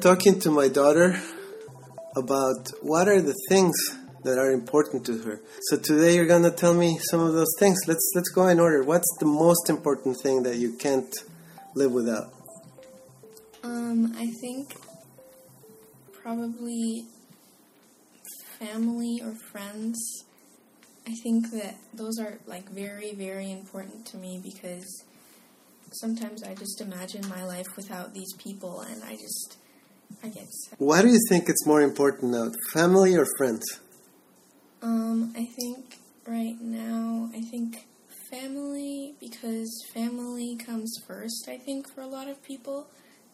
talking to my daughter about what are the things that are important to her. So today you're gonna tell me some of those things. Let's let's go in order. What's the most important thing that you can't live without? Um, I think probably family or friends. I think that those are like very, very important to me because sometimes I just imagine my life without these people and I just, I sad. Why do you think it's more important now, family or friends? Um, I think right now, I think family because family comes first, I think, for a lot of people.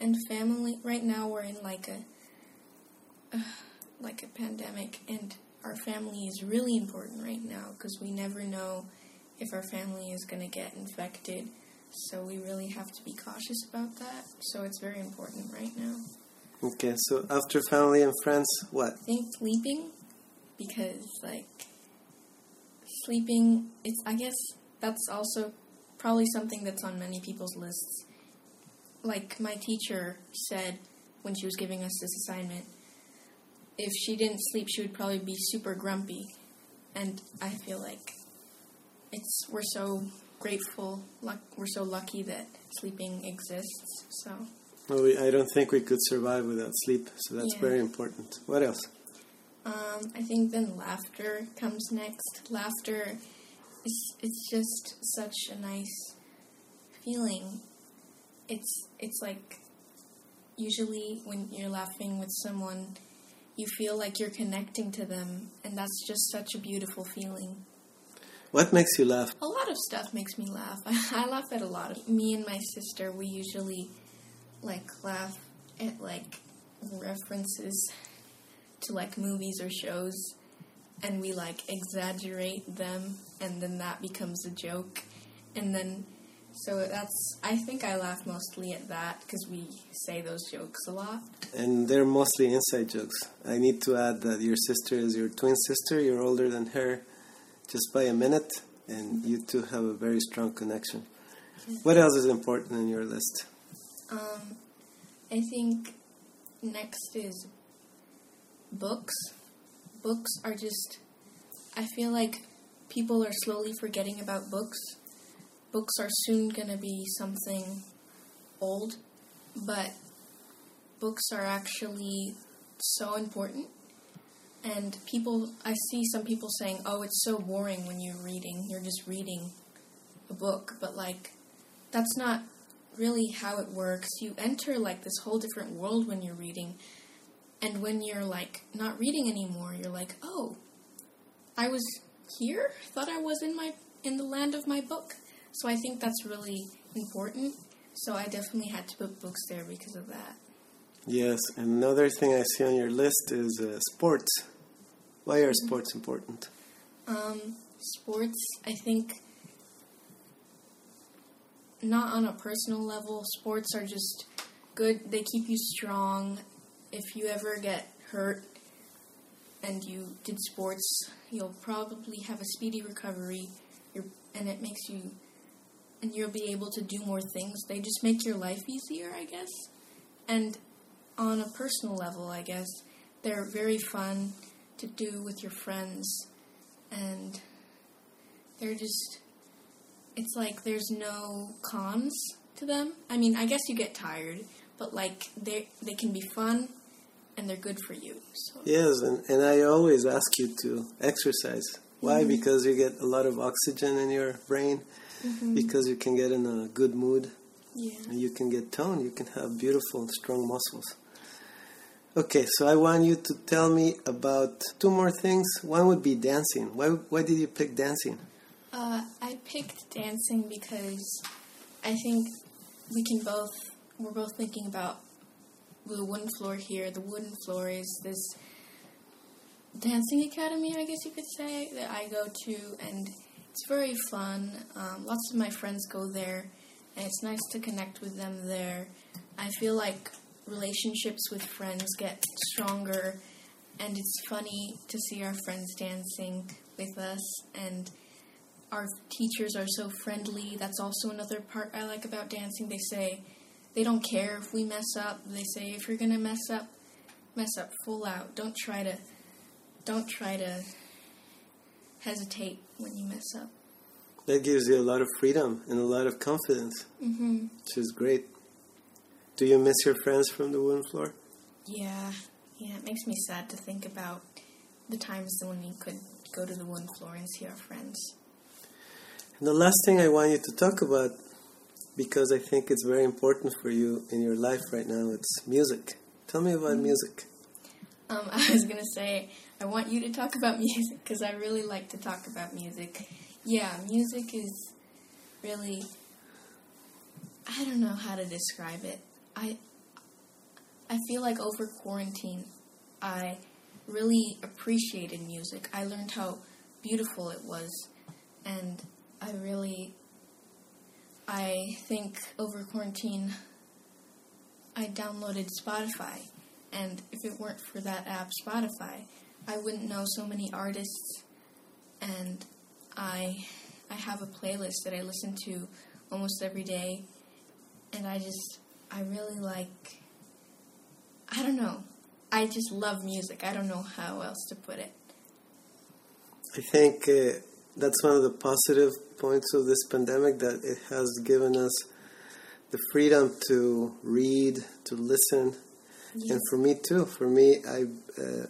And family, right now we're in like a, uh, like a pandemic and our family is really important right now because we never know if our family is going to get infected. So we really have to be cautious about that. So it's very important right now. Okay, so after family and friends, what? I think sleeping because like sleeping it's I guess that's also probably something that's on many people's lists. Like my teacher said when she was giving us this assignment, if she didn't sleep, she would probably be super grumpy. And I feel like it's we're so grateful, luck, we're so lucky that sleeping exists. So Well, we, I don't think we could survive without sleep, so that's Yeah. very important. What else? um, I think then laughter comes next. Laughter is it's just such a nice feeling. It's it's like usually when you're laughing with someone, you feel like you're connecting to them, and that's just such a beautiful feeling. What makes you laugh? A lot of stuff makes me laugh. I laugh at a lot of. Me and my sister, we usually like laugh at like references to like movies or shows, and we like exaggerate them, and then that becomes a joke, and then so that's. I think I laugh mostly at that because we say those jokes a lot. And they're mostly inside jokes. I need to add that your sister is your twin sister. You're older than her just by a minute, and you two have a very strong connection. What else is important in your list? Um, I think next is books. Books are just. I feel like people are slowly forgetting about books. Books are soon gonna be something old, but books are actually so important. And people, I see some people saying, oh, it's so boring when you're reading. You're just reading a book. But, like, that's not really how it works. You enter like this whole different world when you're reading. And when you're like not reading anymore, you're like, "Oh, I was here? Thought I was in my in the land of my book." So I think that's really important. So I definitely had to put books there because of that. Yes, and another thing I see on your list is uh, sports. Why are sports important? Um, sports, I think, not on a personal level. Sports are just good. They keep you strong. If you ever get hurt and you did sports, you'll probably have a speedy recovery. You're, and it makes you, and you'll be able to do more things. They just make your life easier, I guess. And on a personal level, I guess they're very fun to do with your friends and they're just it's like there's no cons to them. I mean, I guess you get tired, but like they they can be fun and they're good for you. So Yes, and, and I always ask you to exercise. Why? Mm-hmm. Because you get a lot of oxygen in your brain, mm-hmm. because you can get in a good mood, yeah. and you can get toned, you can have beautiful, strong muscles. Okay, so I want you to tell me about two more things. One would be dancing. Why, why did you pick dancing? Uh, I picked dancing because I think we can both we're both thinking about the wooden floor here. The wooden floor is this dancing academy, I guess you could say, that I go to, and it's very fun. Um, lots of my friends go there, and it's nice to connect with them there. I feel like relationships with friends get stronger, and it's funny to see our friends dancing with us, and our teachers are so friendly. That's also another part I like about dancing. They say, they don't care if we mess up. They say if you're gonna mess up, mess up full out. Don't try to don't try to hesitate when you mess up. That gives you a lot of freedom and a lot of confidence, Mm-hmm. which is great. Do you miss your friends from the wooden floor? Yeah, yeah. It makes me sad to think about the times when we could go to the wooden floor and see our friends. And the last thing I want you to talk about, because I think it's very important for you in your life right now, it's music. Tell me about music. Um, I was gonna say I want you to talk about music because I really like to talk about music. Yeah, music is really I don't know how to describe it. I I feel like over quarantine I really appreciated music. I learned how beautiful it was and I really I think over quarantine I downloaded Spotify and if it weren't for that app Spotify, I wouldn't know so many artists and I I have a playlist that I listen to almost every day and I just I really like I don't know. I just love music. I don't know how else to put it. I think uh, that's one of the positive points of this pandemic that it has given us the freedom to read, to listen, and for me too. For me, I uh,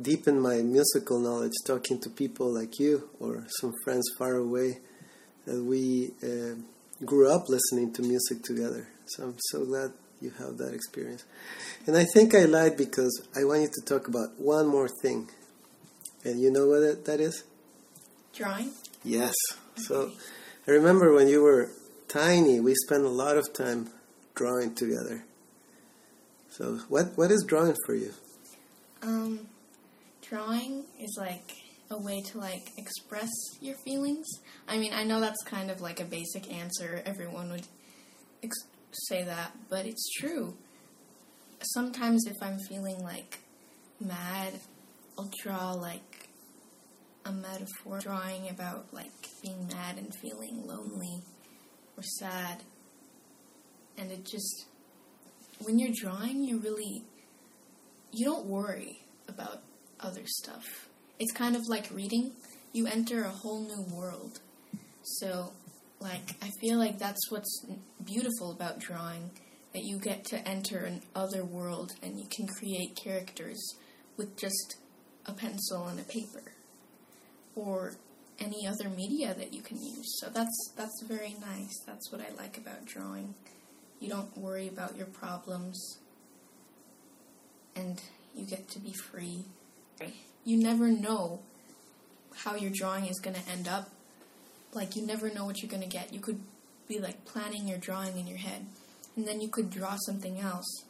deepened my musical knowledge talking to people like you or some friends far away that we uh, grew up listening to music together. So I'm so glad you have that experience. And I think I lied because I want you to talk about one more thing. And you know what that- that is? Drawing? Yes. So I remember when you were tiny, we spent a lot of time drawing together. So what what is drawing for you? Um, drawing is like a way to like express your feelings. I mean, I know that's kind of like a basic answer. Everyone would ex- say that, but it's true. Sometimes if I'm feeling like mad, I'll draw like a metaphor drawing about like being mad and feeling lonely or sad. And it just when you're drawing, you really you don't worry about other stuff. It's kind of like reading. You enter a whole new world. So, like, I feel like that's what's beautiful about drawing that you get to enter an other world and you can create characters with just a pencil and a paper or any other media that you can use. So that's that's very nice. That's what I like about drawing. You don't worry about your problems and you get to be free. You never know how your drawing is going to end up. Like, you never know what you're going to get. You could be like planning your drawing in your head, and then you could draw something else,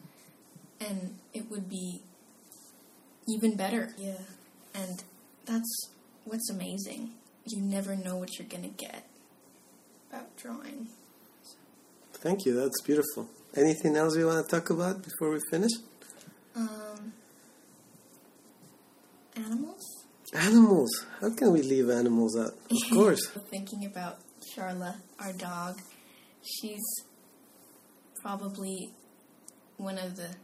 and it would be even better. Yeah. And that's what's amazing. You never know what you're going to get about drawing. Thank you. That's beautiful. Anything else you want to talk about before we finish? Um, animals? Animals. How can we leave animals out? Of course. Thinking about Charla, our dog, she's probably one of the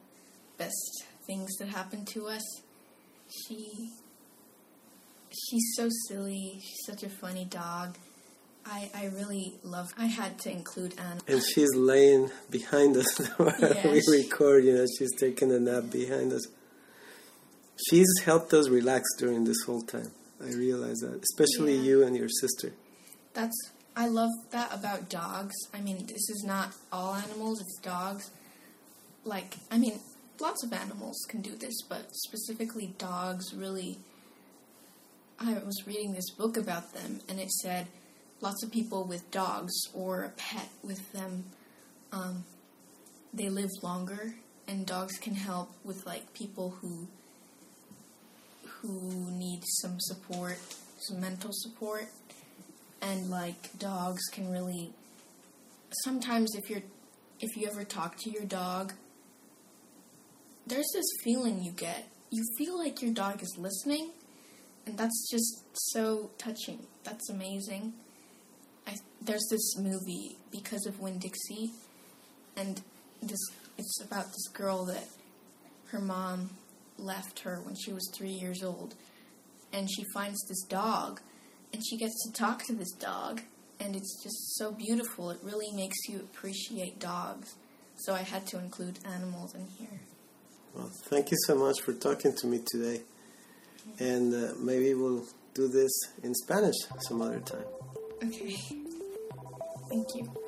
best things that happened to us. She she's so silly. She's such a funny dog. I, I really love. I had to include Anna. and she's laying behind us while Yeah, we she- record. You know, she's taking a nap behind us. She's helped us relax during this whole time. I realize that, especially Yeah. you and your sister. That's I love that about dogs. I mean, this is not all animals; it's dogs. Like, I mean, lots of animals can do this, but specifically dogs really. I was reading this book about them, and it said lots of people with dogs or a pet with them, um, they live longer, and dogs can help with like people who who need some support, some mental support. And like dogs can really sometimes if you're if you ever talk to your dog there's this feeling you get. You feel like your dog is listening and that's just so touching that's amazing I, there's this movie because of Winn-Dixie and this it's about this girl that her mom left her when she was three years old, and she finds this dog, and she gets to talk to this dog, and it's just so beautiful. It really makes you appreciate dogs. So I had to include animals in here. Well, thank you so much for talking to me today. And uh, maybe we'll do this in Spanish some other time. Okay. Thank you.